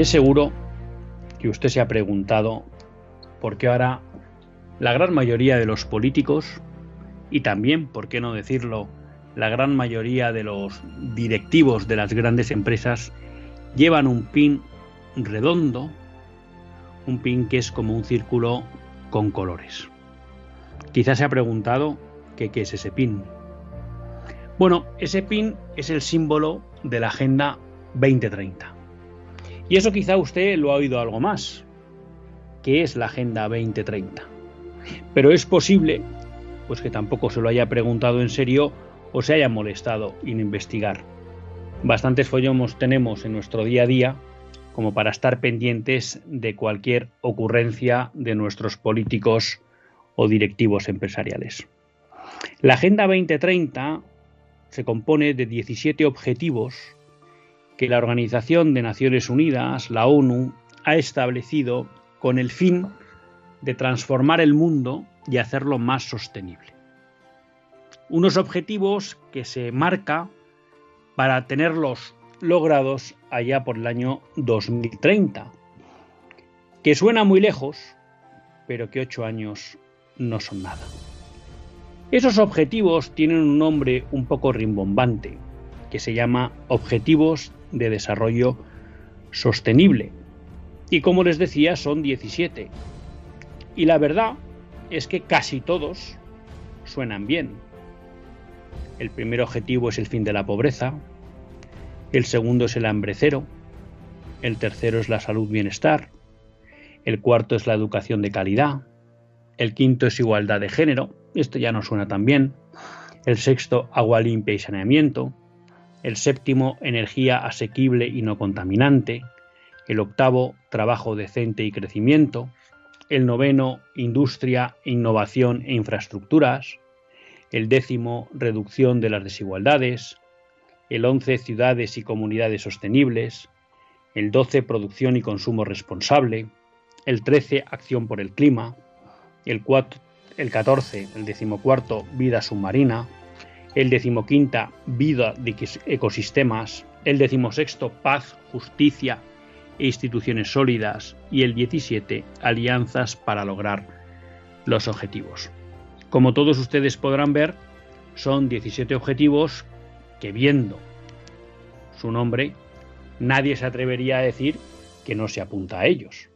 Es seguro que usted se ha preguntado por qué ahora la gran mayoría de los políticos y también, por qué no decirlo, la gran mayoría de los directivos de las grandes empresas llevan un pin redondo, un pin que es como un círculo con colores. Quizás se ha preguntado qué es ese pin. Bueno, ese pin es el símbolo de la Agenda 2030. Y eso quizá usted lo ha oído algo más, que es la Agenda 2030. Pero es posible, pues que tampoco se lo haya preguntado en serio o se haya molestado en investigar. Bastantes follomos tenemos en nuestro día a día como para estar pendientes de cualquier ocurrencia de nuestros políticos o directivos empresariales. La Agenda 2030 se compone de 17 objetivos que la Organización de Naciones Unidas, la ONU, ha establecido con el fin de transformar el mundo y hacerlo más sostenible. Unos objetivos que se marca para tenerlos logrados allá por el año 2030, que suena muy lejos, pero que ocho años no son nada. Esos objetivos tienen un nombre un poco rimbombante, que se llama Objetivos de Desarrollo Sostenible. Y como les decía, son 17. Y la verdad es que casi todos suenan bien. El primer objetivo es el fin de la pobreza, el segundo es el hambre cero, el tercero es la salud-bienestar, el cuarto es la educación de calidad, el quinto es igualdad de género, esto ya no suena tan bien, el sexto agua limpia y saneamiento, el séptimo, energía asequible y no contaminante, el octavo, trabajo decente y crecimiento, el noveno, industria, innovación e infraestructuras, el décimo, reducción de las desigualdades, el once, ciudades y comunidades sostenibles, el doce, producción y consumo responsable, el trece, acción por el clima, el, el catorce, el decimocuarto, vida submarina, el decimoquinta vida de ecosistemas, el decimosexto paz, justicia e instituciones sólidas y el 17 alianzas para lograr los objetivos. Como todos ustedes podrán ver, son 17 objetivos que viendo su nombre, nadie se atrevería a decir que no se apunta a ellos.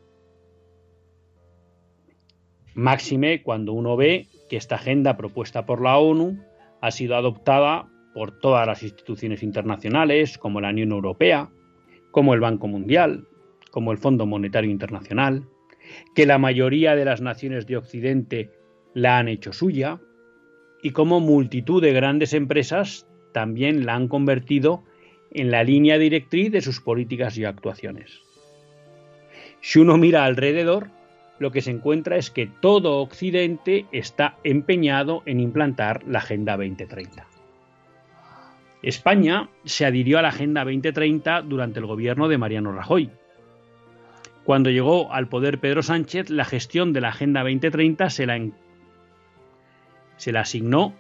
Máxime cuando uno ve que esta agenda propuesta por la ONU ha sido adoptada por todas las instituciones internacionales, como la Unión Europea, como el Banco Mundial, como el Fondo Monetario Internacional, que la mayoría de las naciones de Occidente la han hecho suya, y como multitud de grandes empresas también la han convertido en la línea directriz de sus políticas y actuaciones. Si uno mira alrededor, lo que se encuentra es que todo Occidente está empeñado en implantar la Agenda 2030. España se adhirió a la Agenda 2030 durante el gobierno de Mariano Rajoy. Cuando llegó al poder Pedro Sánchez, la gestión de la Agenda 2030 se la, se la asignó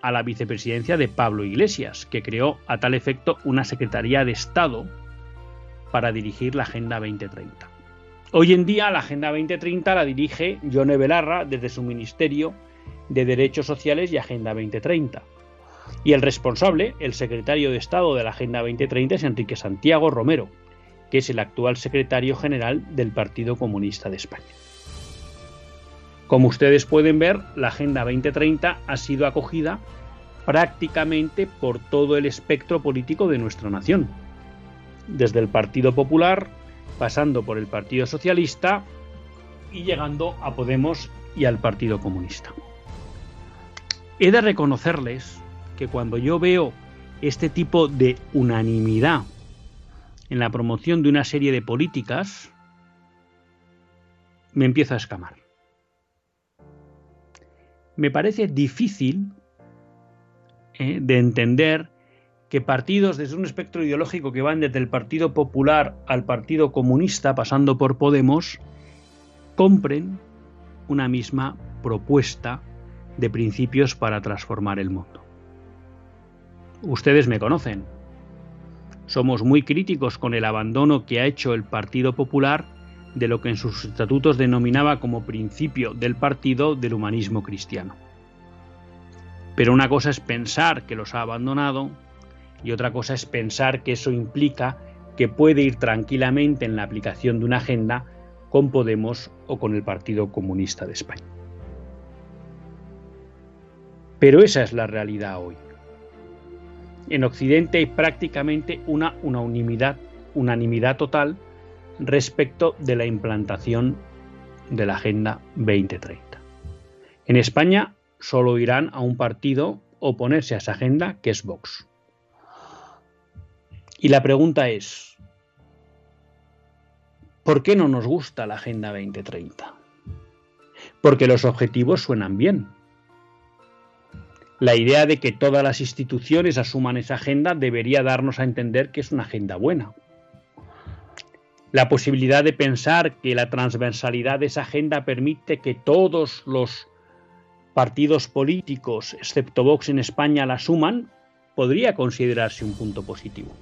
a la vicepresidencia de Pablo Iglesias, que creó a tal efecto una Secretaría de Estado para dirigir la Agenda 2030. Hoy en día la Agenda 2030 la dirige Yone Belarra desde su Ministerio de Derechos Sociales y Agenda 2030. Y el responsable, el secretario de Estado de la Agenda 2030 es Enrique Santiago Romero, que es el actual secretario general del Partido Comunista de España. Como ustedes pueden ver, la Agenda 2030 ha sido acogida prácticamente por todo el espectro político de nuestra nación, desde el Partido Popular pasando por el Partido Socialista y llegando a Podemos y al Partido Comunista. He de reconocerles que cuando yo veo este tipo de unanimidad en la promoción de una serie de políticas, me empiezo a escamar. Me parece difícil eh, de entender que partidos desde un espectro ideológico que van desde el Partido Popular al Partido Comunista, pasando por Podemos, compren una misma propuesta de principios para transformar el mundo. Ustedes me conocen. Somos muy críticos con el abandono que ha hecho el Partido Popular de lo que en sus estatutos denominaba como principio del partido del humanismo cristiano. Pero una cosa es pensar que los ha abandonado y otra cosa es pensar que eso implica que puede ir tranquilamente en la aplicación de una agenda con Podemos o con el Partido Comunista de España. Pero esa es la realidad hoy. En Occidente hay prácticamente una unanimidad, unanimidad total respecto de la implantación de la Agenda 2030. En España solo irán a un partido oponerse a esa agenda, que es Vox. Y la pregunta es, ¿Por qué no nos gusta la Agenda 2030? Porque los objetivos suenan bien. La idea de que todas las instituciones asuman esa agenda debería darnos a entender que es una agenda buena. La posibilidad de pensar que la transversalidad de esa agenda permite que todos los partidos políticos, excepto Vox en España, la asuman, podría considerarse un punto positivo.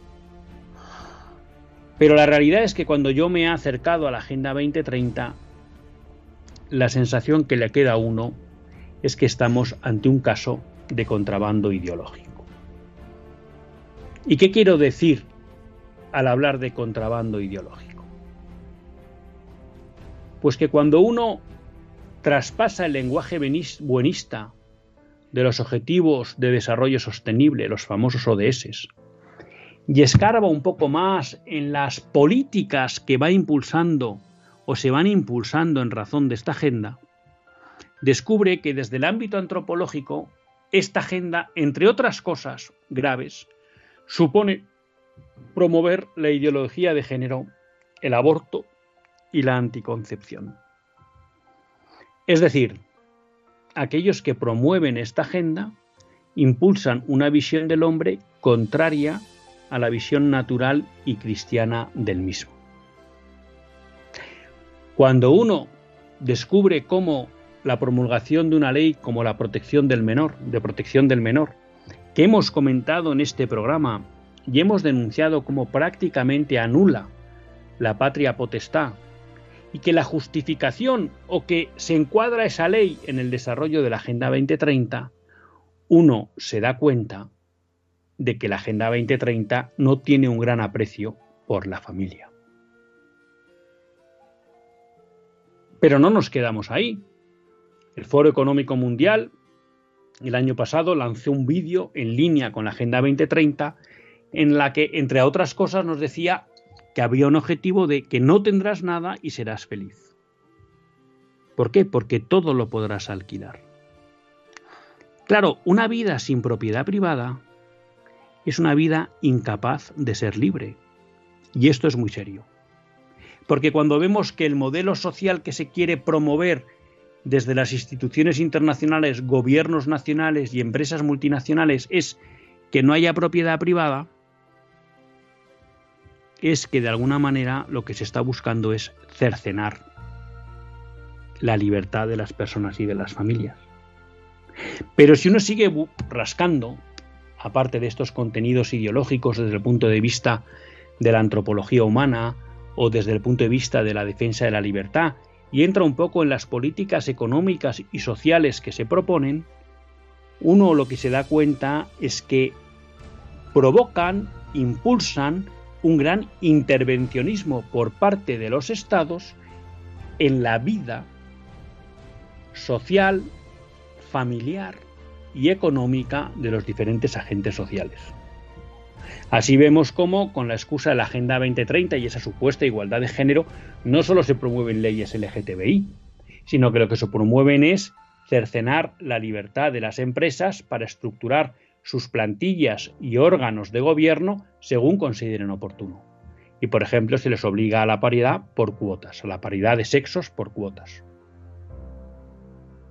Pero la realidad es que cuando yo me he acercado a la Agenda 2030, la sensación que le queda a uno es que estamos ante un caso de contrabando ideológico. ¿Y qué quiero decir al hablar de contrabando ideológico? Pues que cuando uno traspasa el lenguaje buenista de los objetivos de desarrollo sostenible, los famosos ODS, y escarba un poco más en las políticas que va impulsando o se van impulsando en razón de esta agenda, descubre que desde el ámbito antropológico, esta agenda, entre otras cosas graves, supone promover la ideología de género, el aborto y la anticoncepción. Es decir, aquellos que promueven esta agenda impulsan una visión del hombre contraria a la visión natural y cristiana del mismo. Cuando uno descubre cómo la promulgación de una ley como la protección del menor, de protección del menor, que hemos comentado en este programa y hemos denunciado como prácticamente anula la patria potestad y que la justificación o que se encuadra esa ley en el desarrollo de la Agenda 2030, uno se da cuenta de que la Agenda 2030 no tiene un gran aprecio por la familia. Pero no nos quedamos ahí. El Foro Económico Mundial el año pasado lanzó un vídeo en línea con la Agenda 2030 en la que, entre otras cosas, nos decía que había un objetivo de que no tendrás nada y serás feliz. ¿Por qué? Porque todo lo podrás alquilar. Claro, una vida sin propiedad privada es una vida incapaz de ser libre. Y esto es muy serio. Porque cuando vemos que el modelo social que se quiere promover desde las instituciones internacionales, gobiernos nacionales y empresas multinacionales es que no haya propiedad privada, es que de alguna manera lo que se está buscando es cercenar la libertad de las personas y de las familias. Pero si uno sigue rascando aparte de estos contenidos ideológicos desde el punto de vista de la antropología humana o desde el punto de vista de la defensa de la libertad, y entra un poco en las políticas económicas y sociales que se proponen, uno lo que se da cuenta es que provocan, impulsan un gran intervencionismo por parte de los estados en la vida social, familiar y económica de los diferentes agentes sociales. Así vemos cómo, con la excusa de la Agenda 2030 y esa supuesta igualdad de género, no solo se promueven leyes LGTBI, sino que lo que se promueven es cercenar la libertad de las empresas para estructurar sus plantillas y órganos de gobierno según consideren oportuno. Y, por ejemplo, se les obliga a la paridad por cuotas, a la paridad de sexos por cuotas.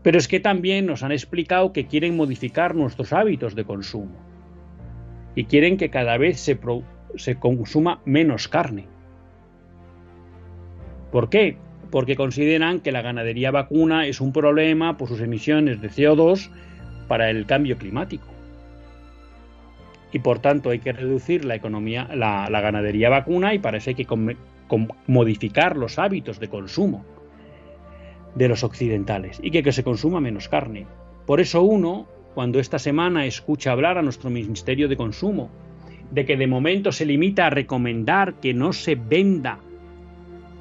Pero es que también nos han explicado que quieren modificar nuestros hábitos de consumo y quieren que cada vez se, consuma menos carne. ¿Por qué? Porque consideran que la ganadería vacuna es un problema por sus emisiones de CO2 para el cambio climático. Y por tanto hay que reducir la economía, la, ganadería vacuna y para eso hay que modificar los hábitos de consumo de los occidentales y que, se consuma menos carne. Por eso uno, cuando esta semana escucha hablar a nuestro Ministerio de Consumo de que de momento se limita a recomendar que no se venda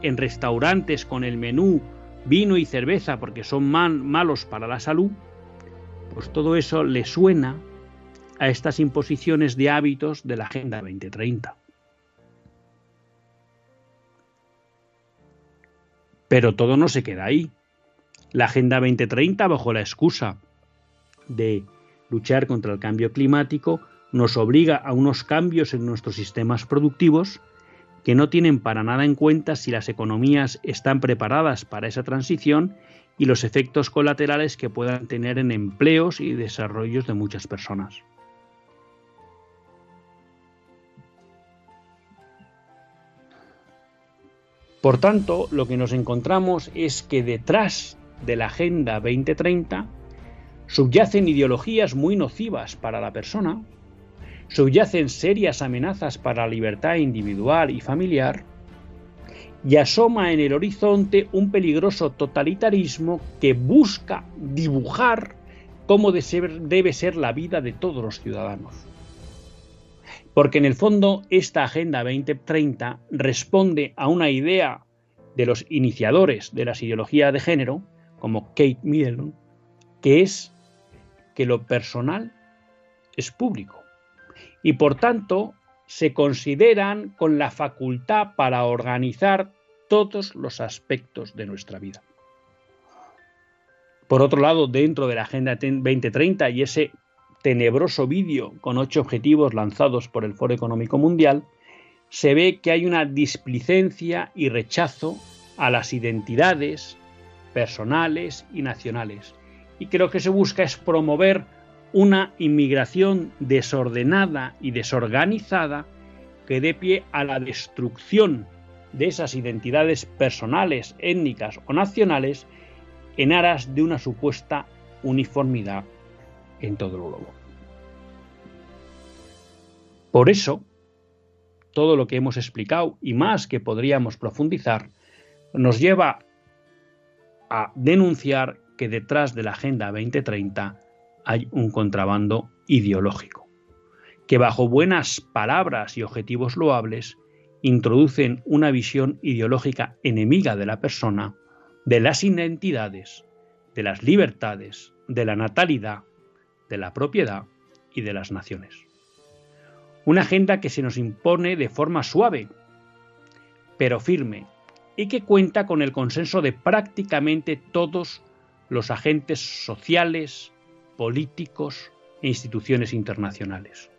en restaurantes con el menú vino y cerveza porque son malos para la salud, pues todo eso le suena a estas imposiciones de hábitos de la Agenda 2030. Pero todo no se queda ahí. La Agenda 2030, bajo la excusa de luchar contra el cambio climático, nos obliga a unos cambios en nuestros sistemas productivos que no tienen para nada en cuenta si las economías están preparadas para esa transición y los efectos colaterales que puedan tener en empleos y desarrollos de muchas personas. Por tanto, lo que nos encontramos es que detrás de la Agenda 2030 subyacen ideologías muy nocivas para la persona, subyacen serias amenazas para la libertad individual y familiar, y asoma en el horizonte un peligroso totalitarismo que busca dibujar cómo debe ser la vida de todos los ciudadanos. Porque en el fondo esta Agenda 2030 responde a una idea de los iniciadores de las ideologías de género, como Kate Middleton, que es que lo personal es público y por tanto se consideran con la facultad para organizar todos los aspectos de nuestra vida. Por otro lado, dentro de la Agenda 2030 y ese tenebroso vídeo con ocho objetivos lanzados por el Foro Económico Mundial, se ve que hay una displicencia y rechazo a las identidades, personales y nacionales. Y que lo que se busca es promover una inmigración desordenada y desorganizada que dé pie a la destrucción de esas identidades personales, étnicas o nacionales en aras de una supuesta uniformidad en todo el globo. Por eso, todo lo que hemos explicado y más que podríamos profundizar, nos lleva a denunciar que detrás de la Agenda 2030 hay un contrabando ideológico, que bajo buenas palabras y objetivos loables introducen una visión ideológica enemiga de la persona, de las identidades, de las libertades, de la natalidad, de la propiedad y de las naciones. Una agenda que se nos impone de forma suave, pero firme, y que cuenta con el consenso de prácticamente todos los agentes sociales, políticos e instituciones internacionales,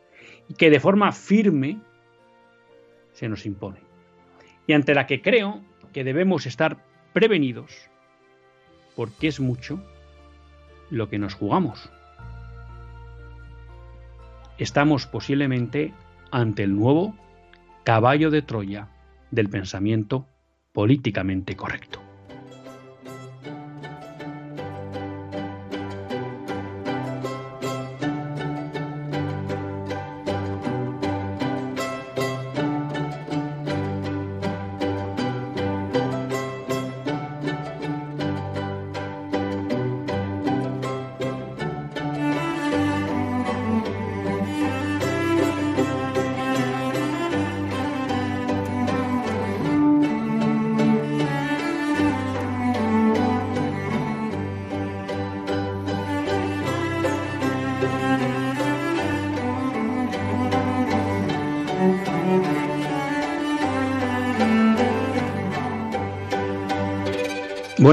y que de forma firme se nos impone, y ante la que creo que debemos estar prevenidos, porque es mucho lo que nos jugamos. Estamos posiblemente ante el nuevo caballo de Troya del pensamiento políticamente correcto.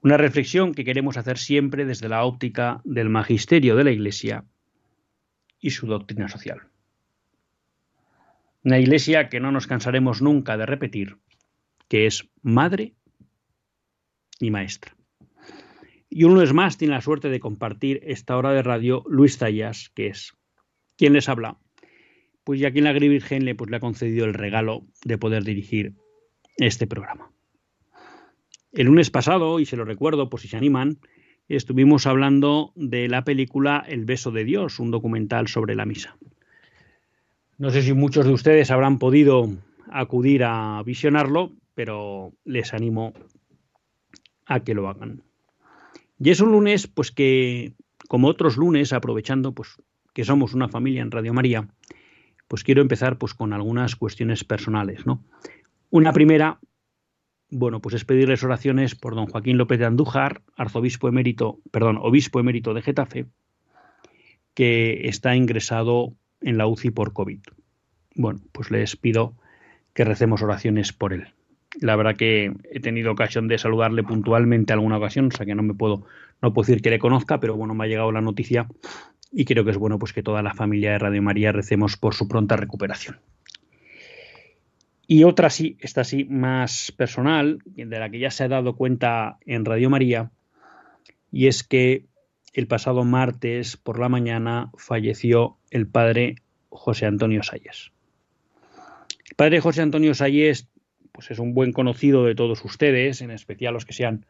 Una reflexión que queremos hacer siempre desde la óptica del magisterio de la Iglesia y su doctrina social. Una Iglesia que no nos cansaremos nunca de repetir, que es madre y maestra. Y uno es más tiene la suerte de compartir esta hora de radio Luis Tallas, que es quien les habla. Pues ya quien la Virgen le, pues, le ha concedido el regalo de poder dirigir este programa. El lunes pasado, y se lo recuerdo por si se animan, estuvimos hablando de la película El beso de Dios, un documental sobre la misa. No sé si muchos de ustedes habrán podido acudir a visionarlo, pero les animo a que lo hagan. Y es un lunes, pues que, como otros lunes, aprovechando pues que somos una familia en Radio María, pues quiero empezar pues con algunas cuestiones personales, ¿no? Una primera bueno, pues es pedirles oraciones por don Joaquín López de Andújar, arzobispo emérito, perdón, obispo emérito de Getafe, que está ingresado en la UCI por COVID. Bueno, pues les pido que recemos oraciones por él. La verdad que he tenido ocasión de saludarle puntualmente alguna ocasión, o sea que no me puedo, no puedo decir que le conozca, pero bueno, me ha llegado la noticia y creo que es bueno pues que toda la familia de Radio María recemos por su pronta recuperación. Y otra sí, esta sí más personal, de la que ya se ha dado cuenta en Radio María, y es que el pasado martes por la mañana falleció el padre José Antonio Salles. El padre José Antonio Salles pues es un buen conocido de todos ustedes, en especial los que sean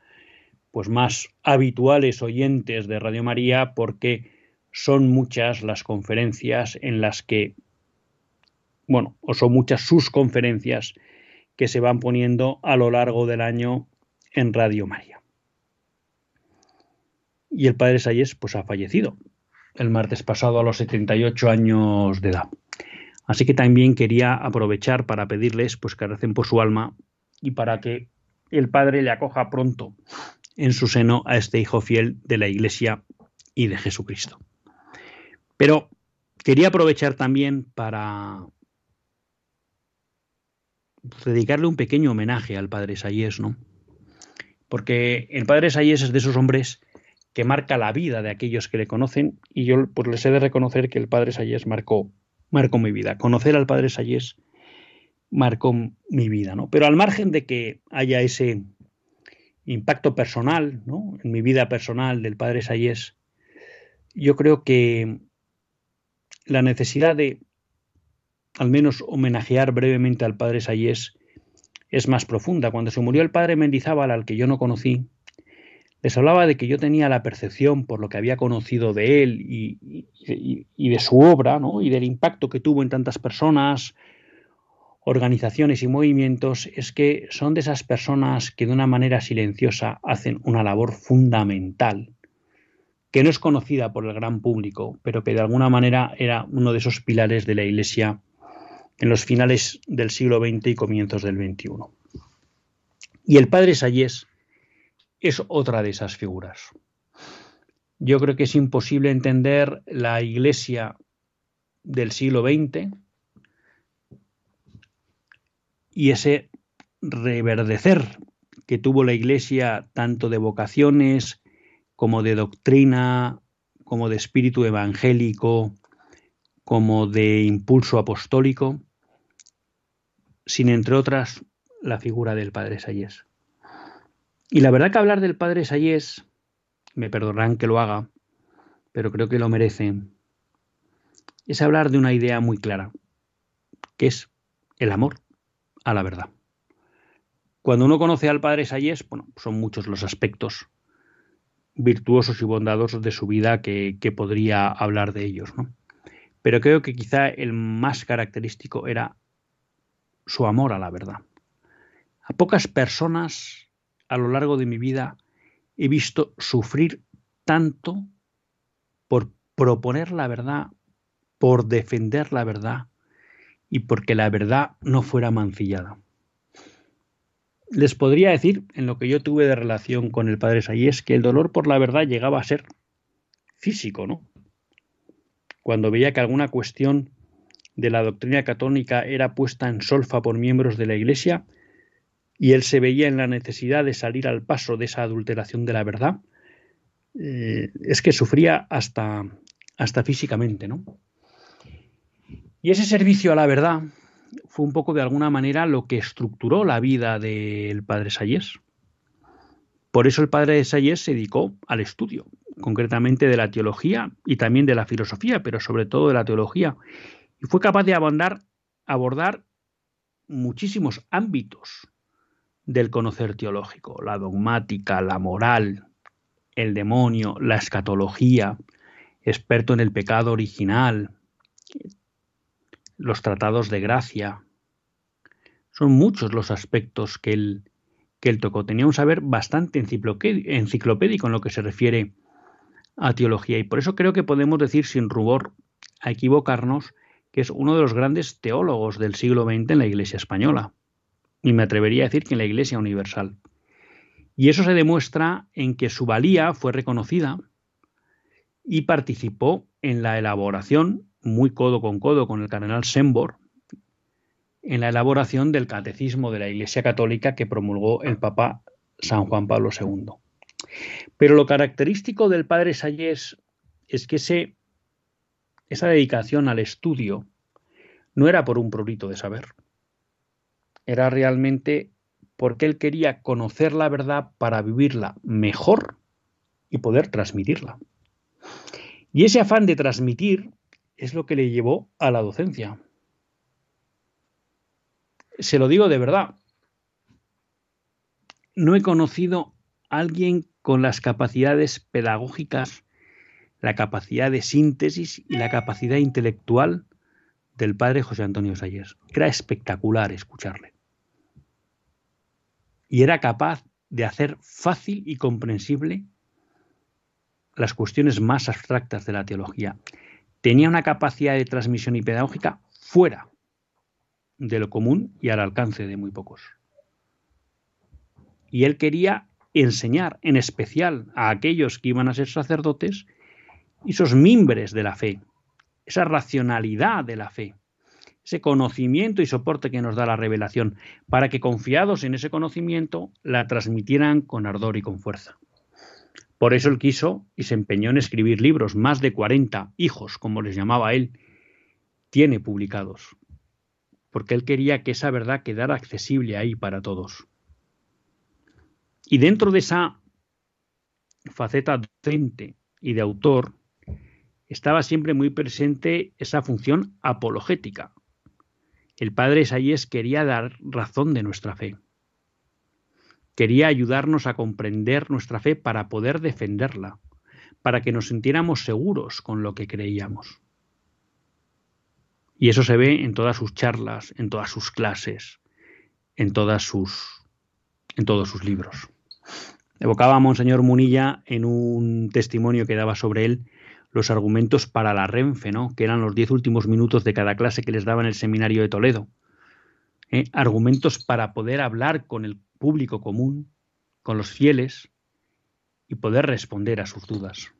pues más habituales oyentes de Radio María, porque son muchas las conferencias en las que bueno, o son muchas sus conferencias que se van poniendo a lo largo del año en Radio María. Y el padre Salles pues ha fallecido el martes pasado a los 78 años de edad. Así que también quería aprovechar para pedirles pues que recen por su alma y para que el Padre le acoja pronto en su seno a este hijo fiel de la Iglesia y de Jesucristo. Pero quería aprovechar también para dedicarle un pequeño homenaje al padre Sayés, ¿no? Porque el padre Sayés es de esos hombres que marca la vida de aquellos que le conocen y yo pues les he de reconocer que el padre Sayés marcó, marcó mi vida. Conocer al padre Sayés marcó mi vida, ¿no? Pero al margen de que haya ese impacto personal, ¿no? En mi vida personal del padre Sayés, yo creo que la necesidad de al menos homenajear brevemente al padre Sayés es más profunda. Cuando se murió el padre Mendizábal, al que yo no conocí, les hablaba de que yo tenía la percepción, por lo que había conocido de él y, de su obra, ¿no? y del impacto que tuvo en tantas personas, organizaciones y movimientos, es que son de esas personas que de una manera silenciosa hacen una labor fundamental, que no es conocida por el gran público, pero que de alguna manera era uno de esos pilares de la Iglesia en los finales del siglo XX y comienzos del XXI. Y el padre Sayés es otra de esas figuras. Yo creo que es imposible entender la iglesia del siglo XX y ese reverdecer que tuvo la iglesia tanto de vocaciones como de doctrina, como de espíritu evangélico, como de impulso apostólico, sin entre otras la figura del padre Sayés. Y la verdad que hablar del padre Sayés, me perdonarán que lo haga, pero creo que lo merecen, es hablar de una idea muy clara, que es el amor a la verdad. Cuando uno conoce al padre Sayés, bueno, son muchos los aspectos virtuosos y bondadosos de su vida que, que podría hablar de ellos, ¿no? Pero creo que quizá el más característico era su amor a la verdad. A pocas personas a lo largo de mi vida he visto sufrir tanto por proponer la verdad, por defender la verdad y porque la verdad no fuera mancillada. Les podría decir, en lo que yo tuve de relación con el padre Sayés, que el dolor por la verdad llegaba a ser físico, ¿no? Cuando veía que alguna cuestión de la doctrina católica era puesta en solfa por miembros de la Iglesia y él se veía en la necesidad de salir al paso de esa adulteración de la verdad, eh, es que sufría hasta, hasta físicamente, ¿no? Y ese servicio a la verdad fue un poco de alguna manera lo que estructuró la vida del padre Sayés. Por eso el padre Sayés se dedicó al estudio, concretamente de la teología y también de la filosofía, pero sobre todo de la teología, y fue capaz de abordar, abordar muchísimos ámbitos del conocer teológico, la dogmática, la moral, el demonio, la escatología, experto en el pecado original, los tratados de gracia. Son muchos los aspectos que él, que él tocó. Tenía un saber bastante enciclopédico en lo que se refiere a teología y por eso creo que podemos decir sin rubor a equivocarnos que es uno de los grandes teólogos del siglo XX en la Iglesia española. Y me atrevería a decir que en la Iglesia universal. Y eso se demuestra en que su valía fue reconocida y participó en la elaboración, muy codo con codo con el cardenal Sembor, en la elaboración del catecismo de la Iglesia Católica que promulgó el Papa San Juan Pablo II. Pero lo característico del padre Sayés es que ese esa dedicación al estudio no era por un prurito de saber, era realmente porque él quería conocer la verdad para vivirla mejor y poder transmitirla. Y ese afán de transmitir es lo que le llevó a la docencia. Se lo digo de verdad. No he conocido a alguien con las capacidades pedagógicas la capacidad de síntesis y la capacidad intelectual del padre José Antonio Sayers. Era espectacular escucharle. Y era capaz de hacer fácil y comprensible las cuestiones más abstractas de la teología. Tenía una capacidad de transmisión y pedagógica fuera de lo común y al alcance de muy pocos. Y él quería enseñar en especial a aquellos que iban a ser sacerdotes esos mimbres de la fe, esa racionalidad de la fe, ese conocimiento y soporte que nos da la revelación, para que confiados en ese conocimiento la transmitieran con ardor y con fuerza. Por eso él quiso y se empeñó en escribir libros, más de 40 hijos, como les llamaba él, tiene publicados, porque él quería que esa verdad quedara accesible ahí para todos. Y dentro de esa faceta docente y de autor, estaba siempre muy presente esa función apologética. El padre Sayes quería dar razón de nuestra fe. Quería ayudarnos a comprender nuestra fe para poder defenderla, para que nos sintiéramos seguros con lo que creíamos. Y eso se ve en todas sus charlas, en todas sus clases, en todas sus en todos sus libros. Evocaba a Monseñor Munilla en un testimonio que daba sobre él los argumentos para la Renfe, ¿no? que eran los diez últimos minutos de cada clase que les daba en el seminario de Toledo. ¿eh? Argumentos para poder hablar con el público común, con los fieles, y poder responder a sus dudas.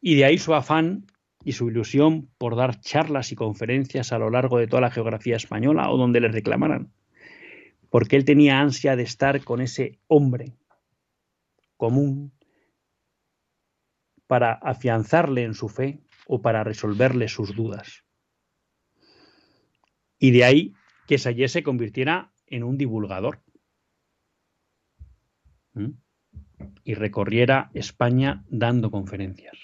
Y de ahí su afán y su ilusión por dar charlas y conferencias a lo largo de toda la geografía española o donde les reclamaran, porque él tenía ansia de estar con ese hombre común para afianzarle en su fe o para resolverle sus dudas. Y de ahí que Sayé se convirtiera en un divulgador y recorriera España dando conferencias.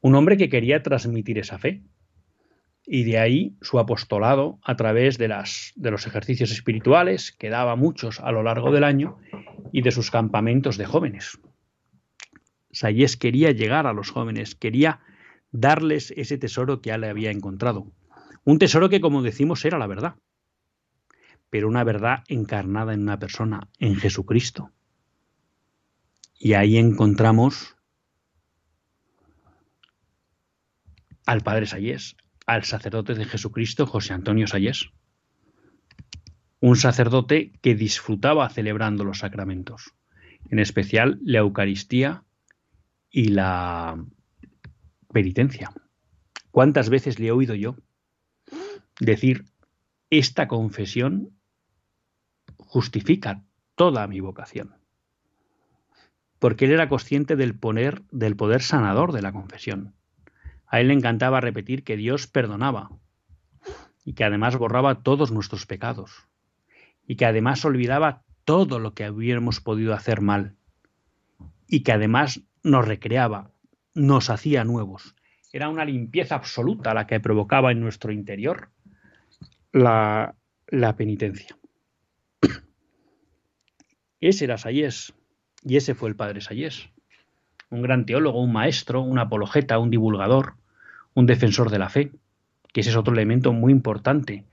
Un hombre que quería transmitir esa fe. Y de ahí su apostolado a través de, las, de los ejercicios espirituales, que daba muchos a lo largo del año, y de sus campamentos de jóvenes. Sayes quería llegar a los jóvenes, quería darles ese tesoro que ya le había encontrado. Un tesoro que, como decimos, era la verdad, pero una verdad encarnada en una persona, en Jesucristo. Y ahí encontramos al padre Sayés, al sacerdote de Jesucristo, José Antonio Sayés. Un sacerdote que disfrutaba celebrando los sacramentos, en especial la Eucaristía y la penitencia. ¿Cuántas veces le he oído yo decir, esta confesión justifica toda mi vocación? Porque él era consciente del poder, del poder sanador de la confesión. A él le encantaba repetir que Dios perdonaba y que además borraba todos nuestros pecados y que además olvidaba todo lo que hubiéramos podido hacer mal y que además nos recreaba, nos hacía nuevos. Era una limpieza absoluta la que provocaba en nuestro interior la, la penitencia. Ese era Sayés y ese fue el padre Sayés. Un gran teólogo, un maestro, un apologeta, un divulgador, un defensor de la fe, que ese es otro elemento muy importante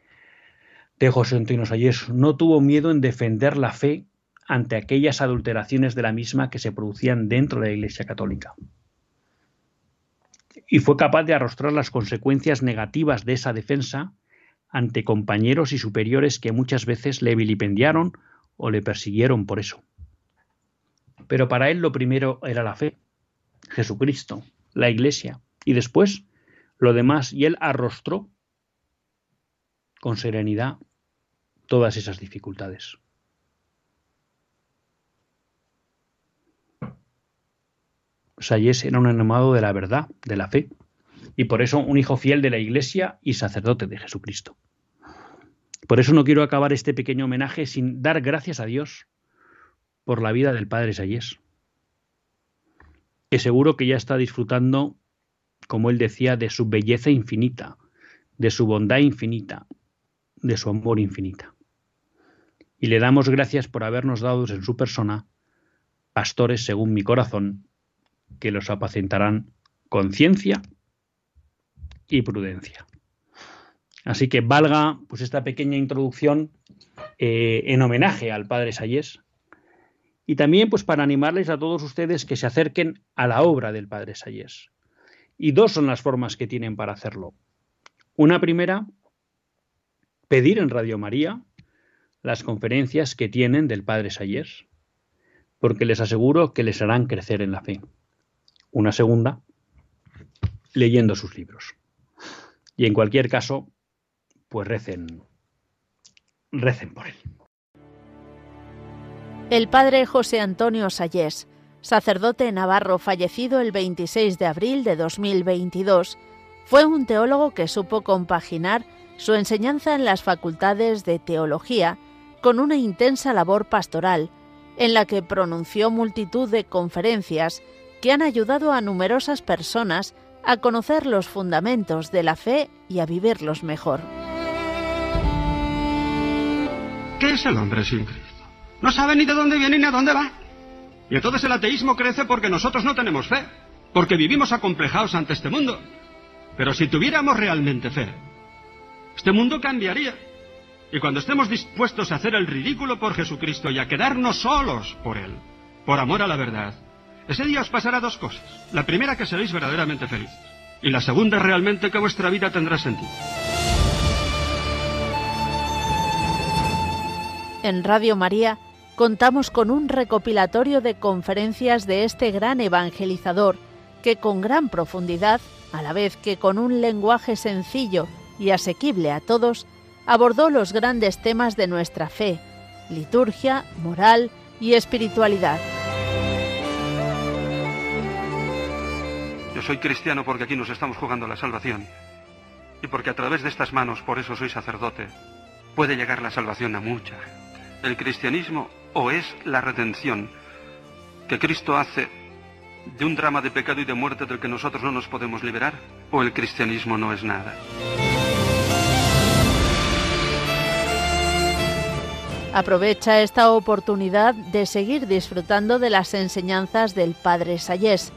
de José Antonio Sayés. No tuvo miedo en defender la fe ante aquellas adulteraciones de la misma que se producían dentro de la Iglesia Católica. Y fue capaz de arrostrar las consecuencias negativas de esa defensa ante compañeros y superiores que muchas veces le vilipendiaron o le persiguieron por eso. Pero para él lo primero era la fe, Jesucristo, la Iglesia, y después lo demás, y él arrostró con serenidad todas esas dificultades. Sayes era un enamorado de la verdad, de la fe, y por eso un hijo fiel de la Iglesia y sacerdote de Jesucristo. Por eso no quiero acabar este pequeño homenaje sin dar gracias a Dios por la vida del Padre Sayes, que seguro que ya está disfrutando, como él decía, de su belleza infinita, de su bondad infinita, de su amor infinita. Y le damos gracias por habernos dado en su persona pastores según mi corazón, que los apacentarán con ciencia y prudencia. Así que valga pues esta pequeña introducción eh, en homenaje al padre Sayés y también pues para animarles a todos ustedes que se acerquen a la obra del padre Sayés. Y dos son las formas que tienen para hacerlo. Una primera, pedir en Radio María las conferencias que tienen del padre Sayés, porque les aseguro que les harán crecer en la fe una segunda leyendo sus libros. Y en cualquier caso, pues recen, recen por él. El padre José Antonio Sayés, sacerdote navarro fallecido el 26 de abril de 2022, fue un teólogo que supo compaginar su enseñanza en las facultades de teología con una intensa labor pastoral, en la que pronunció multitud de conferencias que han ayudado a numerosas personas a conocer los fundamentos de la fe y a vivirlos mejor. ¿Qué es el hombre sin Cristo? No sabe ni de dónde viene ni a dónde va. Y entonces el ateísmo crece porque nosotros no tenemos fe, porque vivimos acomplejados ante este mundo. Pero si tuviéramos realmente fe, este mundo cambiaría. Y cuando estemos dispuestos a hacer el ridículo por Jesucristo y a quedarnos solos por Él, por amor a la verdad, ese día os pasará dos cosas. La primera que seréis verdaderamente felices. Y la segunda realmente que vuestra vida tendrá sentido. En Radio María contamos con un recopilatorio de conferencias de este gran evangelizador que con gran profundidad, a la vez que con un lenguaje sencillo y asequible a todos, abordó los grandes temas de nuestra fe, liturgia, moral y espiritualidad. Yo soy cristiano porque aquí nos estamos jugando la salvación. Y porque a través de estas manos, por eso soy sacerdote, puede llegar la salvación a mucha. El cristianismo o es la redención que Cristo hace de un drama de pecado y de muerte del que nosotros no nos podemos liberar, o el cristianismo no es nada. Aprovecha esta oportunidad de seguir disfrutando de las enseñanzas del Padre Sayés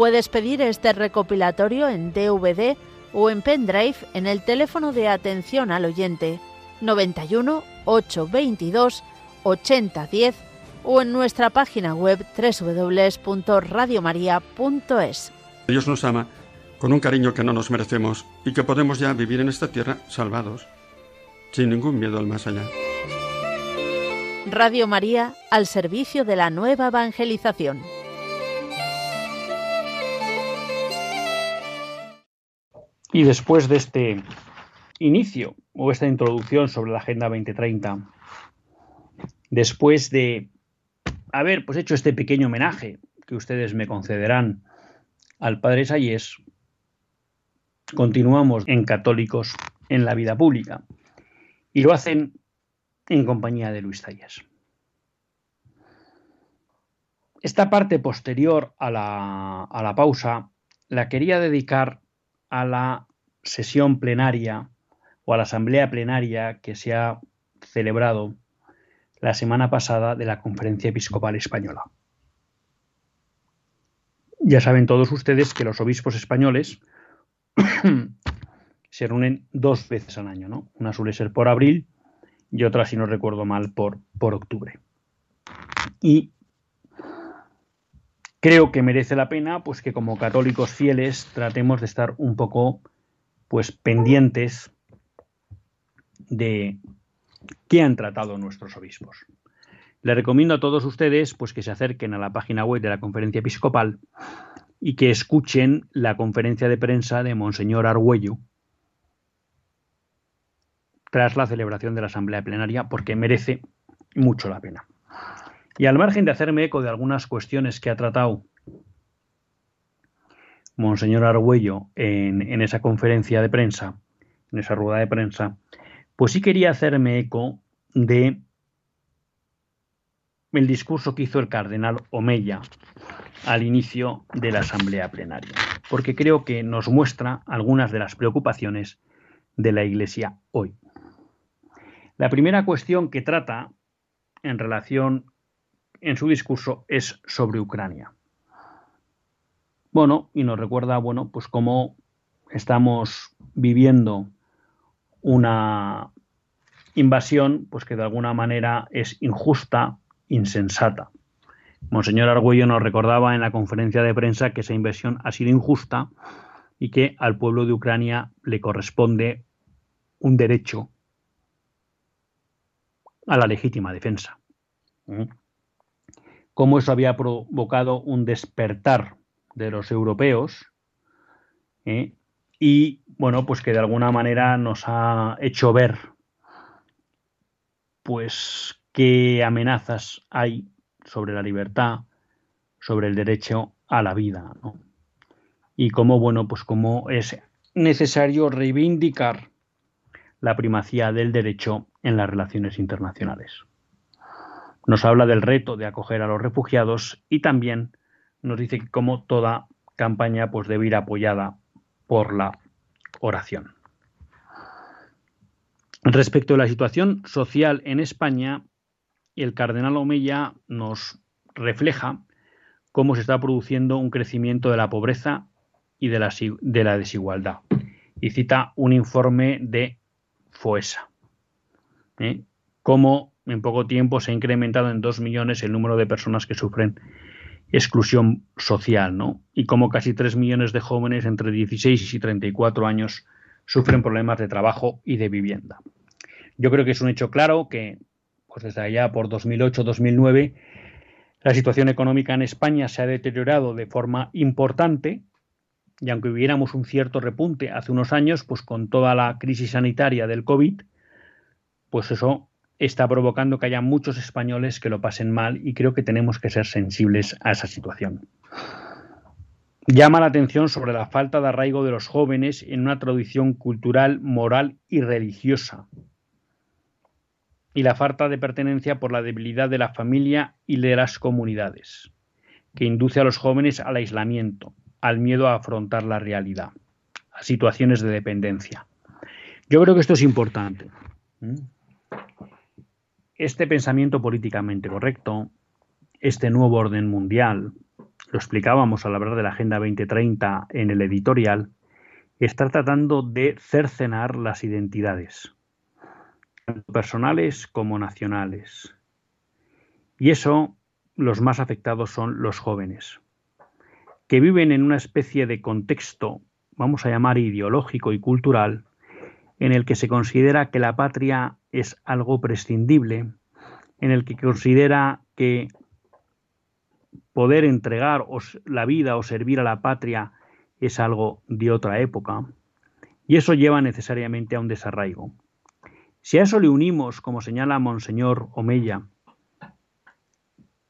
Puedes pedir este recopilatorio en DVD o en pendrive en el teléfono de atención al oyente 91 822 8010 o en nuestra página web www.radiomaria.es. Dios nos ama con un cariño que no nos merecemos y que podemos ya vivir en esta tierra salvados, sin ningún miedo al más allá. Radio María al servicio de la nueva evangelización. Y después de este inicio o esta introducción sobre la Agenda 2030, después de haber pues, hecho este pequeño homenaje que ustedes me concederán al Padre Sayes, continuamos en católicos en la vida pública y lo hacen en compañía de Luis Sayes. Esta parte posterior a la, a la pausa la quería dedicar a la sesión plenaria o a la asamblea plenaria que se ha celebrado la semana pasada de la Conferencia Episcopal Española. Ya saben todos ustedes que los obispos españoles se reúnen dos veces al año, ¿no? Una suele ser por abril y otra, si no recuerdo mal, por, por octubre. Y creo que merece la pena, pues que como católicos fieles tratemos de estar un poco, pues pendientes de qué han tratado nuestros obispos. Les recomiendo a todos ustedes pues que se acerquen a la página web de la Conferencia Episcopal y que escuchen la conferencia de prensa de Monseñor Argüello tras la celebración de la Asamblea Plenaria porque merece mucho la pena. Y al margen de hacerme eco de algunas cuestiones que ha tratado Monseñor Argüello en, esa conferencia de prensa, en esa rueda de prensa, pues sí quería hacerme eco de el discurso que hizo el cardenal Omeya al inicio de la asamblea plenaria, porque creo que nos muestra algunas de las preocupaciones de la Iglesia hoy. La primera cuestión que trata en relación en su discurso es sobre Ucrania. Bueno, y nos recuerda, bueno, pues cómo estamos viviendo una invasión pues que de alguna manera es injusta, insensata. Monseñor Argüello nos recordaba en la conferencia de prensa que esa invasión ha sido injusta y que al pueblo de Ucrania le corresponde un derecho a la legítima defensa. Cómo eso había provocado un despertar de los europeos ¿eh? y bueno, pues que de alguna manera nos ha hecho ver pues qué amenazas hay sobre la libertad, sobre el derecho a la vida, Y cómo, bueno, pues cómo es necesario reivindicar la primacía del derecho en las relaciones internacionales. Nos habla del reto de acoger a los refugiados y también nos dice que como toda campaña pues debe ir apoyada por la oración. Respecto a la situación social en España, el cardenal Omeya nos refleja cómo se está produciendo un crecimiento de la pobreza y de la, de la desigualdad. Y cita un informe de FOESA. ¿eh? Cómo en poco tiempo se ha incrementado en dos millones el número de personas que sufren exclusión social, ¿no? Y cómo casi tres millones de jóvenes entre 16 y 34 años sufren problemas de trabajo y de vivienda. Yo creo que es un hecho claro que, pues desde allá por 2008-2009, la situación económica en España se ha deteriorado de forma importante y aunque hubiéramos un cierto repunte hace unos años, pues con toda la crisis sanitaria del COVID, pues eso está provocando que haya muchos españoles que lo pasen mal y creo que tenemos que ser sensibles a esa situación. Llama la atención sobre la falta de arraigo de los jóvenes en una tradición cultural, moral y religiosa y la falta de pertenencia por la debilidad de la familia y de las comunidades, que induce a los jóvenes al aislamiento, al miedo a afrontar la realidad, a situaciones de dependencia. Yo creo que esto es importante. Este pensamiento políticamente correcto, este nuevo orden mundial, lo explicábamos al hablar de la Agenda 2030 en el editorial, está tratando de cercenar las identidades, tanto personales como nacionales. Y eso, los más afectados son los jóvenes, que viven en una especie de contexto, vamos a llamar ideológico y cultural, en el que se considera que la patria es algo prescindible, en el que considera que poder entregar la vida o servir a la patria es algo de otra época, y eso lleva necesariamente a un desarraigo. Si a eso le unimos, como señala Monseñor Omeya,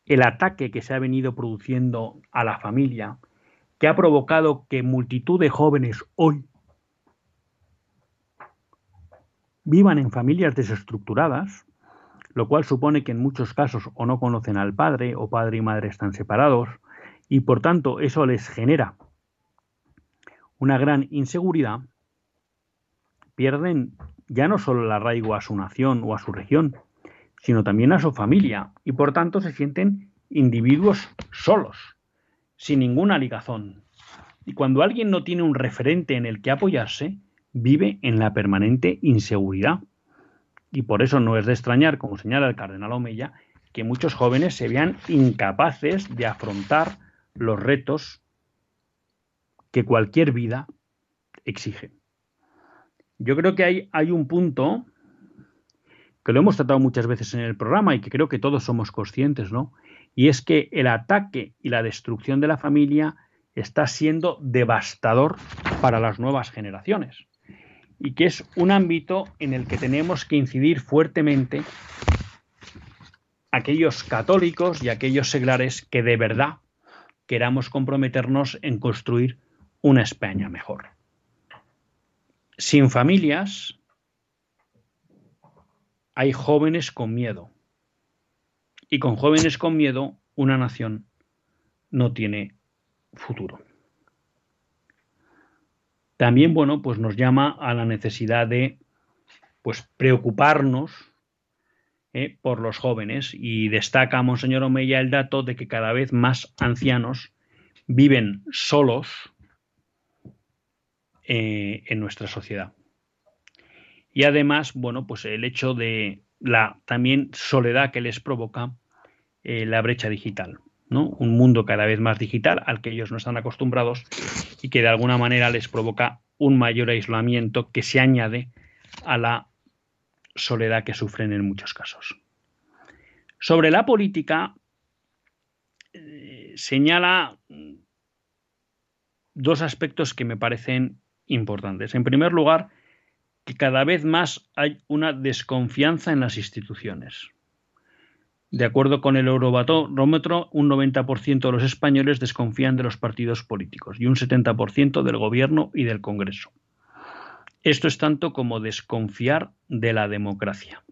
el ataque que se ha venido produciendo a la familia, que ha provocado que multitud de jóvenes hoy vivan en familias desestructuradas, lo cual supone que en muchos casos o no conocen al padre o padre y madre están separados y por tanto eso les genera una gran inseguridad, pierden ya no solo el arraigo a su nación o a su región, sino también a su familia y por tanto se sienten individuos solos, sin ninguna ligazón. Y cuando alguien no tiene un referente en el que apoyarse, vive en la permanente inseguridad. Y por eso no es de extrañar, como señala el cardenal Omeya, que muchos jóvenes se vean incapaces de afrontar los retos que cualquier vida exige. Yo creo que hay, hay un punto que lo hemos tratado muchas veces en el programa y que creo que todos somos conscientes, ¿no? Y es que el ataque y la destrucción de la familia está siendo devastador para las nuevas generaciones y que es un ámbito en el que tenemos que incidir fuertemente aquellos católicos y aquellos seglares que de verdad queramos comprometernos en construir una España mejor. Sin familias hay jóvenes con miedo. Y con jóvenes con miedo una nación no tiene futuro también, bueno, pues nos llama a la necesidad de pues preocuparnos eh, por los jóvenes y destaca Monseñor Omeya el dato de que cada vez más ancianos viven solos eh, en nuestra sociedad. Y además, bueno, pues el hecho de la también soledad que les provoca eh, la brecha digital. Un mundo cada vez más digital al que ellos no están acostumbrados y que de alguna manera les provoca un mayor aislamiento que se añade a la soledad que sufren en muchos casos. Sobre la política, eh, señala dos aspectos que me parecen importantes. En primer lugar, que cada vez más hay una desconfianza en las instituciones. De acuerdo con el Eurobarómetro, un 90% de los españoles desconfían de los partidos políticos y un 70% del gobierno y del Congreso. Esto es tanto como desconfiar de la democracia,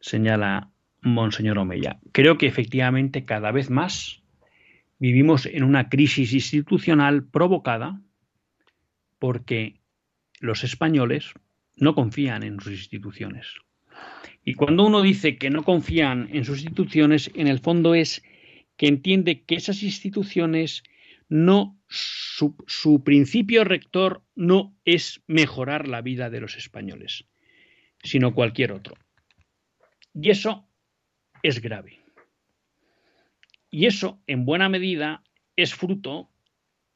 señala Monseñor Omeya. Creo que efectivamente cada vez más vivimos en una crisis institucional provocada porque los españoles no confían en sus instituciones. Y cuando uno dice que no confían en sus instituciones, en el fondo es que entiende que esas instituciones no, su, su, principio rector no es mejorar la vida de los españoles, sino cualquier otro. Y eso es grave. Y eso, en buena medida, es fruto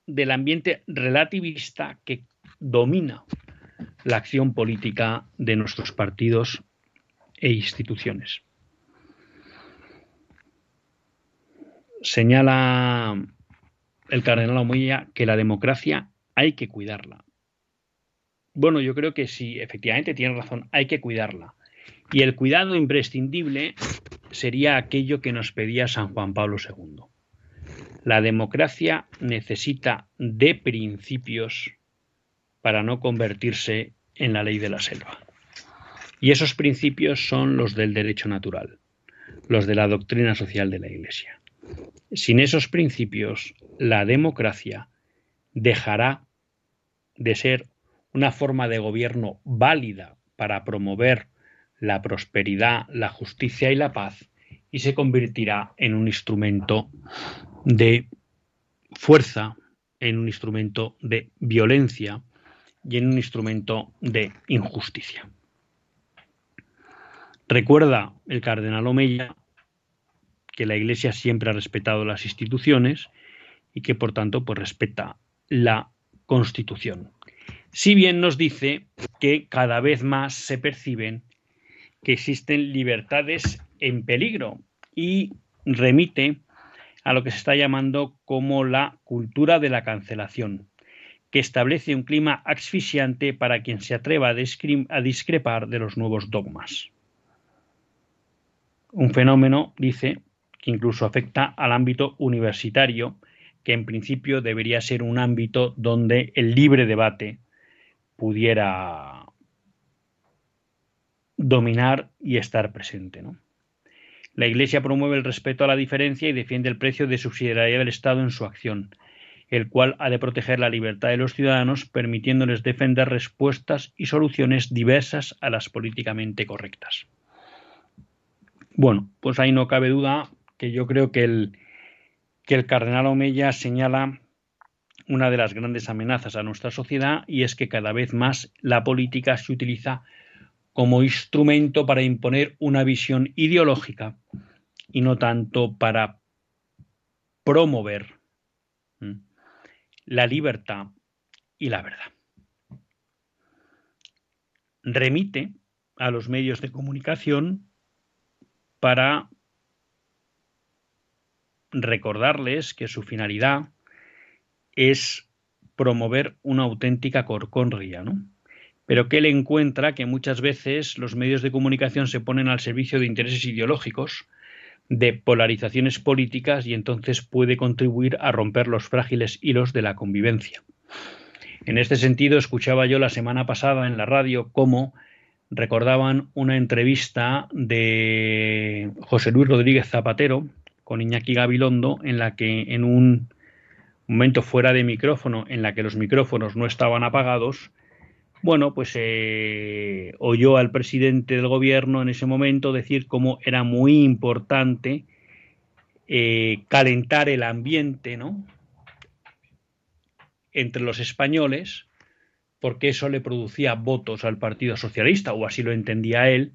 del ambiente relativista que domina la acción política de nuestros partidos e instituciones. Señala el cardenal Omoya que la democracia hay que cuidarla. Bueno, yo creo que sí, efectivamente tiene razón, hay que cuidarla. Y el cuidado imprescindible sería aquello que nos pedía San Juan Pablo II. La democracia necesita de principios para no convertirse en la ley de la selva. Y esos principios son los del derecho natural, los de la doctrina social de la Iglesia. Sin esos principios, la democracia dejará de ser una forma de gobierno válida para promover la prosperidad, la justicia y la paz y se convertirá en un instrumento de fuerza, en un instrumento de violencia y en un instrumento de injusticia. Recuerda el cardenal Omeya que la Iglesia siempre ha respetado las instituciones y que por tanto pues respeta la Constitución. Si bien nos dice que cada vez más se perciben que existen libertades en peligro y remite a lo que se está llamando como la cultura de la cancelación, que establece un clima asfixiante para quien se atreva a, discrepar de los nuevos dogmas. Un fenómeno, dice, que incluso afecta al ámbito universitario, que en principio debería ser un ámbito donde el libre debate pudiera dominar y estar presente. La Iglesia promueve el respeto a la diferencia y defiende el precio de subsidiariedad del Estado en su acción, el cual ha de proteger la libertad de los ciudadanos, permitiéndoles defender respuestas y soluciones diversas a las políticamente correctas. Bueno, pues ahí no cabe duda que yo creo que el, que el cardenal Omeya señala una de las grandes amenazas a nuestra sociedad y es que cada vez más la política se utiliza como instrumento para imponer una visión ideológica y no tanto para promover la libertad y la verdad. Remite a los medios de comunicación para recordarles que su finalidad es promover una auténtica corconria, ¿no? Pero que él encuentra que muchas veces los medios de comunicación se ponen al servicio de intereses ideológicos, de polarizaciones políticas y entonces puede contribuir a romper los frágiles hilos de la convivencia. En este sentido, escuchaba yo la semana pasada en la radio cómo recordaban una entrevista de José Luis Rodríguez Zapatero con Iñaki Gabilondo en la que en un momento fuera de micrófono en la que los micrófonos no estaban apagados, bueno, pues eh, oyó al presidente del gobierno en ese momento decir cómo era muy importante eh, calentar el ambiente, ¿no? entre los españoles, porque eso le producía votos al Partido Socialista, o así lo entendía él,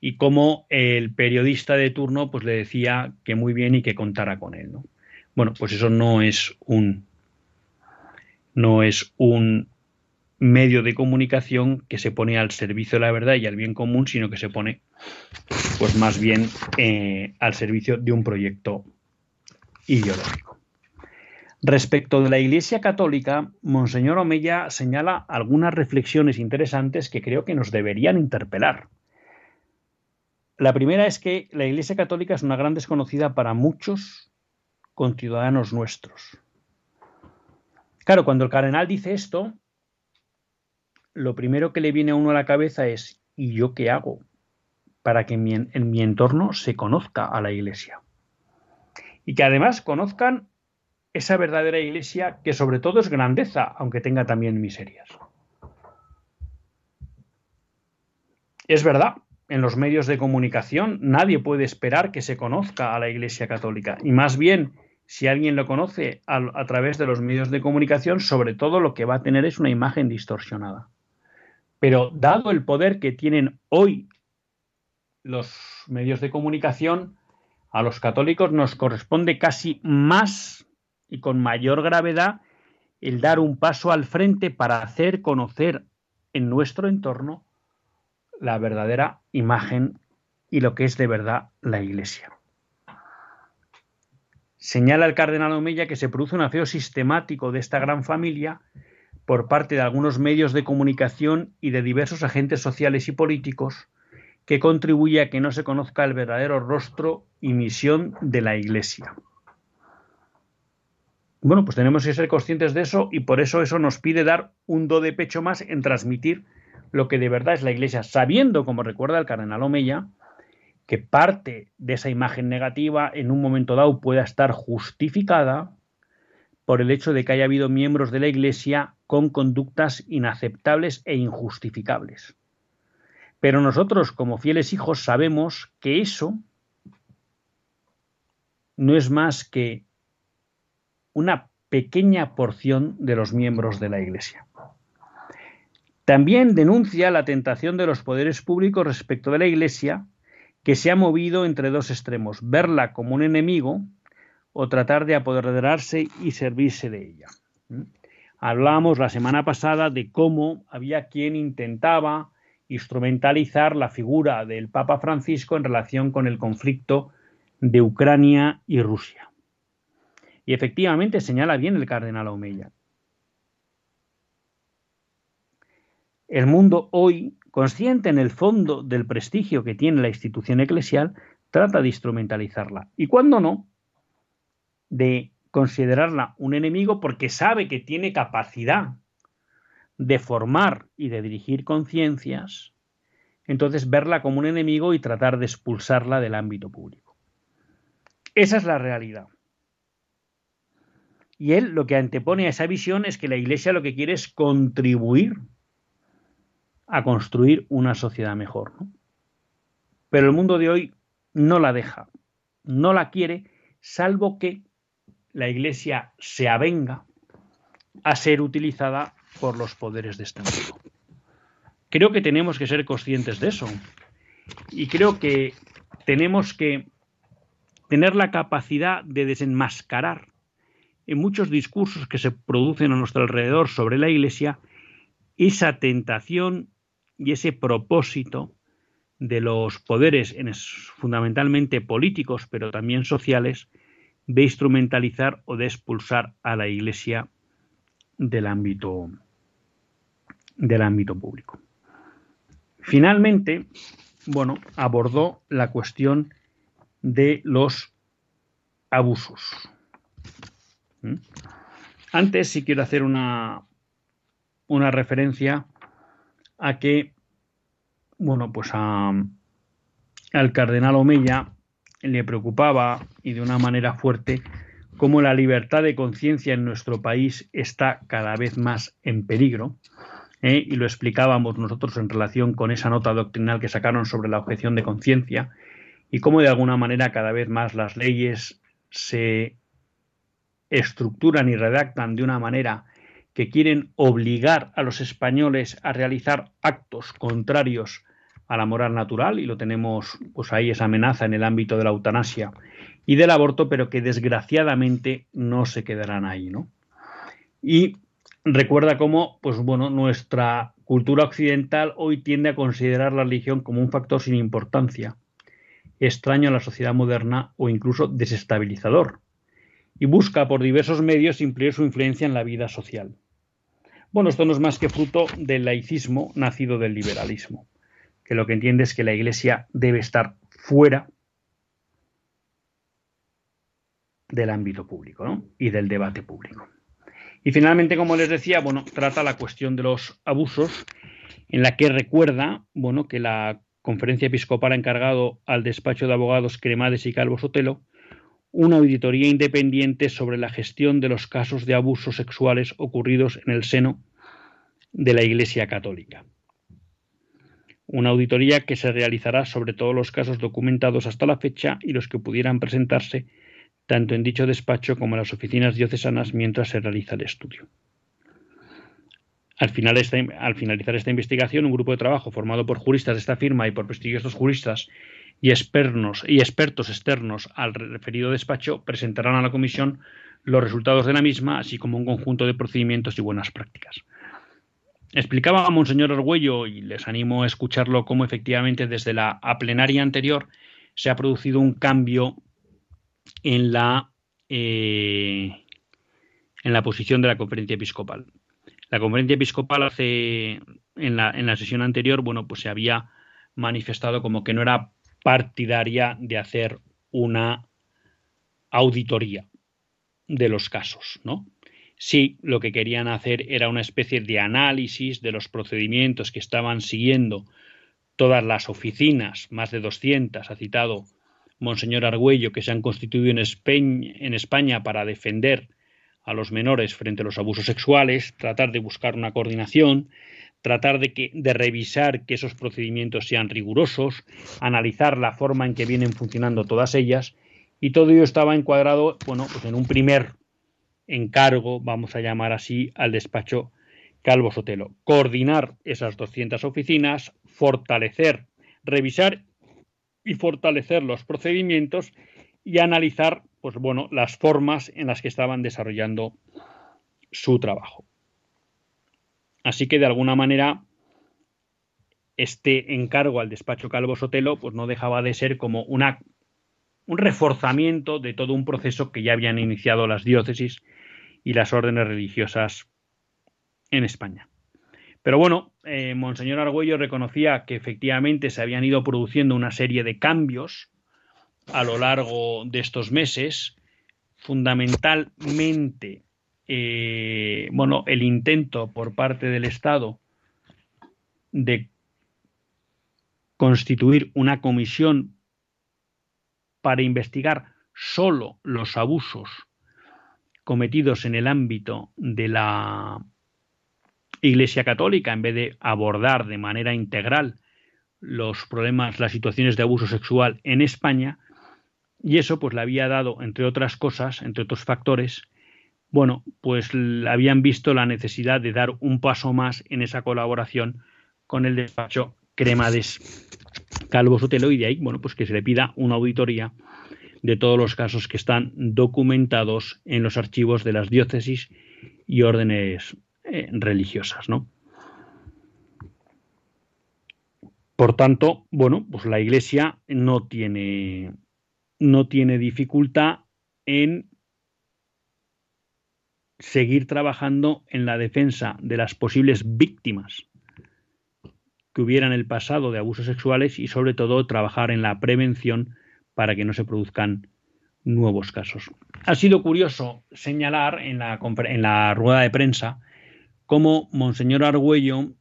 y cómo el periodista de turno pues le decía que muy bien y que contara con él, ¿no? Bueno, pues eso no es un no es un medio de comunicación que se pone al servicio de la verdad y al bien común, sino que se pone, pues más bien eh, al servicio de un proyecto ideológico. Respecto de la Iglesia Católica, Monseñor Omeya señala algunas reflexiones interesantes que creo que nos deberían interpelar. La primera es que la Iglesia Católica es una gran desconocida para muchos con ciudadanos nuestros. Claro, cuando el cardenal dice esto, lo primero que le viene a uno a la cabeza es, ¿y yo qué hago para que en mi, en mi entorno se conozca a la Iglesia? Y que además conozcan esa verdadera Iglesia que sobre todo es grandeza, aunque tenga también miserias. Es verdad, en los medios de comunicación nadie puede esperar que se conozca a la Iglesia Católica, y más bien si alguien lo conoce a, través de los medios de comunicación, sobre todo lo que va a tener es una imagen distorsionada. Pero dado el poder que tienen hoy los medios de comunicación, a los católicos nos corresponde casi más y con mayor gravedad el dar un paso al frente para hacer conocer en nuestro entorno la verdadera imagen y lo que es de verdad la Iglesia. Señala el cardenal Omeya que se produce un afeo sistemático de esta gran familia por parte de algunos medios de comunicación y de diversos agentes sociales y políticos que contribuye a que no se conozca el verdadero rostro y misión de la Iglesia. Bueno, pues tenemos que ser conscientes de eso y por eso eso nos pide dar un do de pecho más en transmitir lo que de verdad es la Iglesia, sabiendo, como recuerda el cardenal Omeya, que parte de esa imagen negativa en un momento dado pueda estar justificada por el hecho de que haya habido miembros de la Iglesia con conductas inaceptables e injustificables. Pero nosotros, como fieles hijos, sabemos que eso no es más que una pequeña porción de los miembros de la Iglesia. También denuncia la tentación de los poderes públicos respecto de la Iglesia que se ha movido entre dos extremos, verla como un enemigo o tratar de apoderarse y servirse de ella. Hablábamos la semana pasada de cómo había quien intentaba instrumentalizar la figura del Papa Francisco en relación con el conflicto de Ucrania y Rusia. Y efectivamente señala bien el cardenal Omeya. El mundo hoy, consciente en el fondo del prestigio que tiene la institución eclesial, trata de instrumentalizarla. Y cuando no, de considerarla un enemigo porque sabe que tiene capacidad de formar y de dirigir conciencias, entonces verla como un enemigo y tratar de expulsarla del ámbito público. Esa es la realidad. Y él lo que antepone a esa visión es que la Iglesia lo que quiere es contribuir a construir una sociedad mejor. Pero el mundo de hoy no la deja, no la quiere, salvo que la Iglesia se avenga a ser utilizada por los poderes de este mundo. Creo que tenemos que ser conscientes de eso. Y creo que tenemos que tener la capacidad de desenmascarar en muchos discursos que se producen a nuestro alrededor sobre la Iglesia esa tentación y ese propósito de los poderes, fundamentalmente políticos, pero también sociales, de instrumentalizar o de expulsar a la Iglesia del ámbito, del ámbito público. Finalmente, bueno, abordó la cuestión de los abusos. ¿Mm? Antes sí quiero hacer una, una referencia a que, bueno, pues al cardenal Omeya le preocupaba y de una manera fuerte cómo la libertad de conciencia en nuestro país está cada vez más en peligro. ¿eh? Y lo explicábamos nosotros en relación con esa nota doctrinal que sacaron sobre la objeción de conciencia y cómo de alguna manera cada vez más las leyes se estructuran y redactan de una manera que quieren obligar a los españoles a realizar actos contrarios a la moral natural y lo tenemos pues ahí esa amenaza en el ámbito de la eutanasia y del aborto, pero que desgraciadamente no se quedarán ahí, ¿no? Y recuerda cómo, pues bueno, nuestra cultura occidental hoy tiende a considerar la religión como un factor sin importancia, extraño a la sociedad moderna o incluso desestabilizador, y busca por diversos medios impedir su influencia en la vida social. Bueno, esto no es más que fruto del laicismo nacido del liberalismo que lo que entiende es que la Iglesia debe estar fuera del ámbito público y del debate público. Y finalmente, como les decía, bueno, trata la cuestión de los abusos, en la que recuerda bueno, que la conferencia episcopal ha encargado al despacho de abogados Cremades y Calvo Sotelo una auditoría independiente sobre la gestión de los casos de abusos sexuales ocurridos en el seno de la Iglesia Católica una auditoría que se realizará sobre todos los casos documentados hasta la fecha y los que pudieran presentarse tanto en dicho despacho como en las oficinas diocesanas mientras se realiza el estudio. Al, al, finalizar esta investigación, un grupo de trabajo formado por juristas de esta firma y por prestigiosos juristas y, y expertos externos al referido despacho presentarán a la comisión los resultados de la misma, así como un conjunto de procedimientos y buenas prácticas. Explicaba a Monseñor Argüello, y les animo a escucharlo, cómo efectivamente desde la plenaria anterior se ha producido un cambio en la, eh, en la posición de la conferencia episcopal. La conferencia episcopal hace en la, en la sesión anterior, bueno, pues se había manifestado como que no era partidaria de hacer una auditoría de los casos, ¿no? Sí, lo que querían hacer era una especie de análisis de los procedimientos que estaban siguiendo todas las oficinas, más de 200, ha citado Monseñor Argüello, que se han constituido en España, en España para defender a los menores frente a los abusos sexuales, tratar de buscar una coordinación, tratar de, que, de revisar que esos procedimientos sean rigurosos, analizar la forma en que vienen funcionando todas ellas, y todo ello estaba encuadrado, bueno, pues en un primer encargo, vamos a llamar así, al despacho Calvo Sotelo. Coordinar esas 200 oficinas, fortalecer, revisar y fortalecer los procedimientos y analizar pues bueno, las formas en las que estaban desarrollando su trabajo. Así que de alguna manera este encargo al despacho Calvo Sotelo pues no dejaba de ser como un reforzamiento de todo un proceso que ya habían iniciado las diócesis y las órdenes religiosas en España. Pero bueno, eh, Monseñor Argüello reconocía que efectivamente se habían ido produciendo una serie de cambios a lo largo de estos meses, fundamentalmente, eh, bueno, el intento por parte del Estado de constituir una comisión para investigar solo los abusos cometidos en el ámbito de la Iglesia Católica, en vez de abordar de manera integral los problemas, las situaciones de abuso sexual en España, y eso pues le había dado, entre otras cosas, entre otros factores, bueno, pues habían visto la necesidad de dar un paso más en esa colaboración con el despacho Cremades Calvo Sotelo y de ahí, bueno, pues que se le pida una auditoría de todos los casos que están documentados en los archivos de las diócesis y órdenes eh, religiosas, ¿no? Por tanto, bueno, pues la Iglesia no tiene no tiene dificultad en seguir trabajando en la defensa de las posibles víctimas que hubiera en el pasado de abusos sexuales y sobre todo trabajar en la prevención para que no se produzcan nuevos casos. Ha sido curioso señalar en la, en la rueda de prensa cómo Monseñor Argüello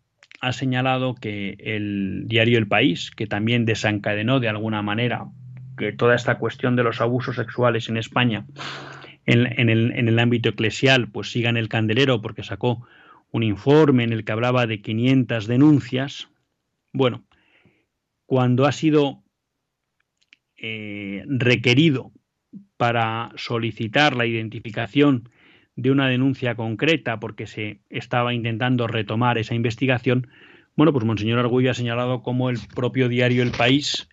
ha señalado que el diario El País, que también desencadenó de alguna manera que toda esta cuestión de los abusos sexuales en España en, el, ámbito eclesial pues siga en el candelero porque sacó un informe en el que hablaba de 500 denuncias. Bueno, cuando ha sido eh, requerido para solicitar la identificación de una denuncia concreta porque se estaba intentando retomar esa investigación, bueno, pues Monseñor Argullo ha señalado cómo el propio diario El País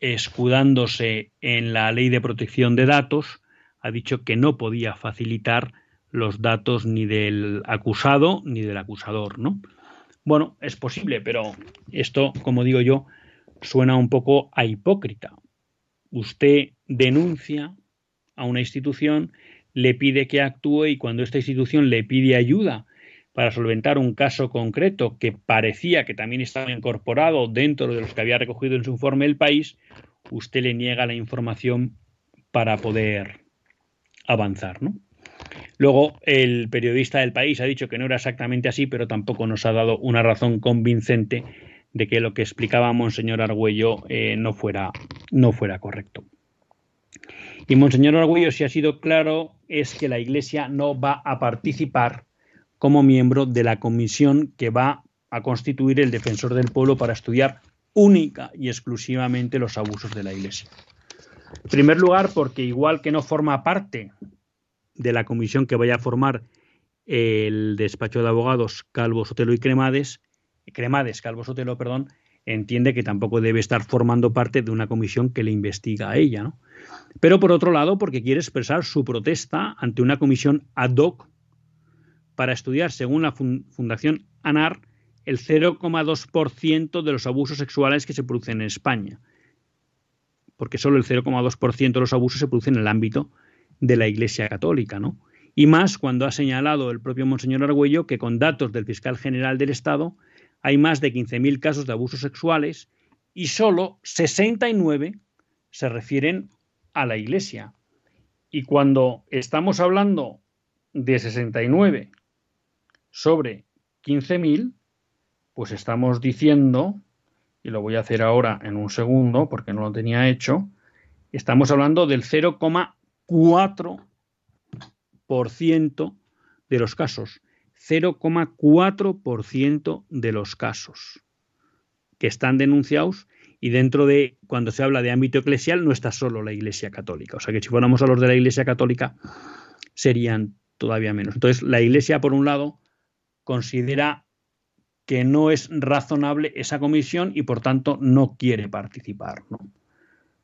escudándose en la ley de protección de datos, ha dicho que no podía facilitar los datos ni del acusado ni del acusador, ¿no? Bueno, es posible, pero esto, como digo yo, suena un poco a hipócrita. Usted denuncia a una institución, le pide que actúe y cuando esta institución le pide ayuda para solventar un caso concreto que parecía que también estaba incorporado dentro de los que había recogido en su informe el país, usted le niega la información para poder avanzar, ¿no? Luego, el periodista del país ha dicho que no era exactamente así, pero tampoco nos ha dado una razón convincente de que lo que explicaba Monseñor Argüello eh, no, fuera, no fuera correcto. Y Monseñor Argüello, si ha sido claro, es que la Iglesia no va a participar como miembro de la comisión que va a constituir el defensor del pueblo para estudiar única y exclusivamente los abusos de la Iglesia. En primer lugar, porque igual que no forma parte de la comisión que vaya a formar el despacho de abogados Calvo Sotelo y Cremades, Cremades, Calvo Sotelo, perdón, entiende que tampoco debe estar formando parte de una comisión que le investiga a ella, ¿no? Pero por otro lado, porque quiere expresar su protesta ante una comisión ad hoc para estudiar, según la Fundación ANAR, el 0,2% de los abusos sexuales que se producen en España. Porque solo el 0,2% de los abusos se producen en el ámbito de la Iglesia Católica, ¿no? Y más cuando ha señalado el propio Monseñor Argüello que con datos del fiscal general del Estado hay más de 15.000 casos de abusos sexuales y solo 69 se refieren a la Iglesia. Y cuando estamos hablando de 69 sobre 15.000, pues estamos diciendo, y lo voy a hacer ahora en un segundo porque no lo tenía hecho, estamos hablando del 0,4% de los casos. 0,4% de los casos que están denunciados y dentro de, cuando se habla de ámbito eclesial, no está solo la Iglesia Católica. O sea que si fuéramos a los de la Iglesia Católica, serían todavía menos. Entonces, la Iglesia, por un lado, considera que no es razonable esa comisión y por tanto no quiere participar.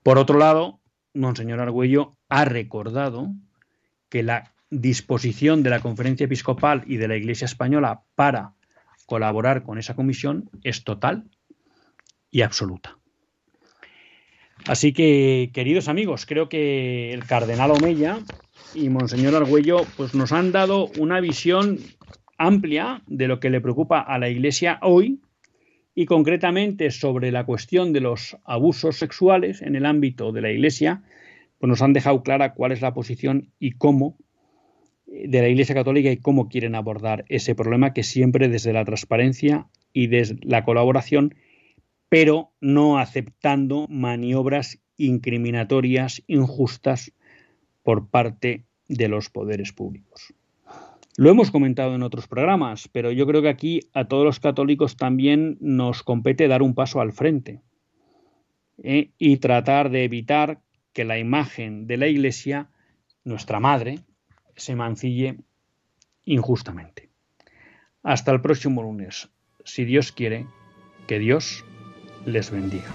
Por otro lado, Monseñor Argüello ha recordado que la disposición de la Conferencia Episcopal y de la Iglesia Española para colaborar con esa comisión es total y absoluta. Así que, queridos amigos, creo que el cardenal Omeya y Monseñor Argüello pues, nos han dado una visión amplia de lo que le preocupa a la Iglesia hoy y concretamente sobre la cuestión de los abusos sexuales en el ámbito de la Iglesia, pues nos han dejado clara cuál es la posición y cómo eh, de la Iglesia Católica y cómo quieren abordar ese problema que siempre desde la transparencia y desde la colaboración, pero no aceptando maniobras incriminatorias, injustas por parte de los poderes públicos. Lo hemos comentado en otros programas, pero yo creo que aquí a todos los católicos también nos compete dar un paso al frente ¿eh? y tratar de evitar que la imagen de la Iglesia, nuestra madre, se mancille injustamente. Hasta el próximo lunes, si Dios quiere, que Dios les bendiga.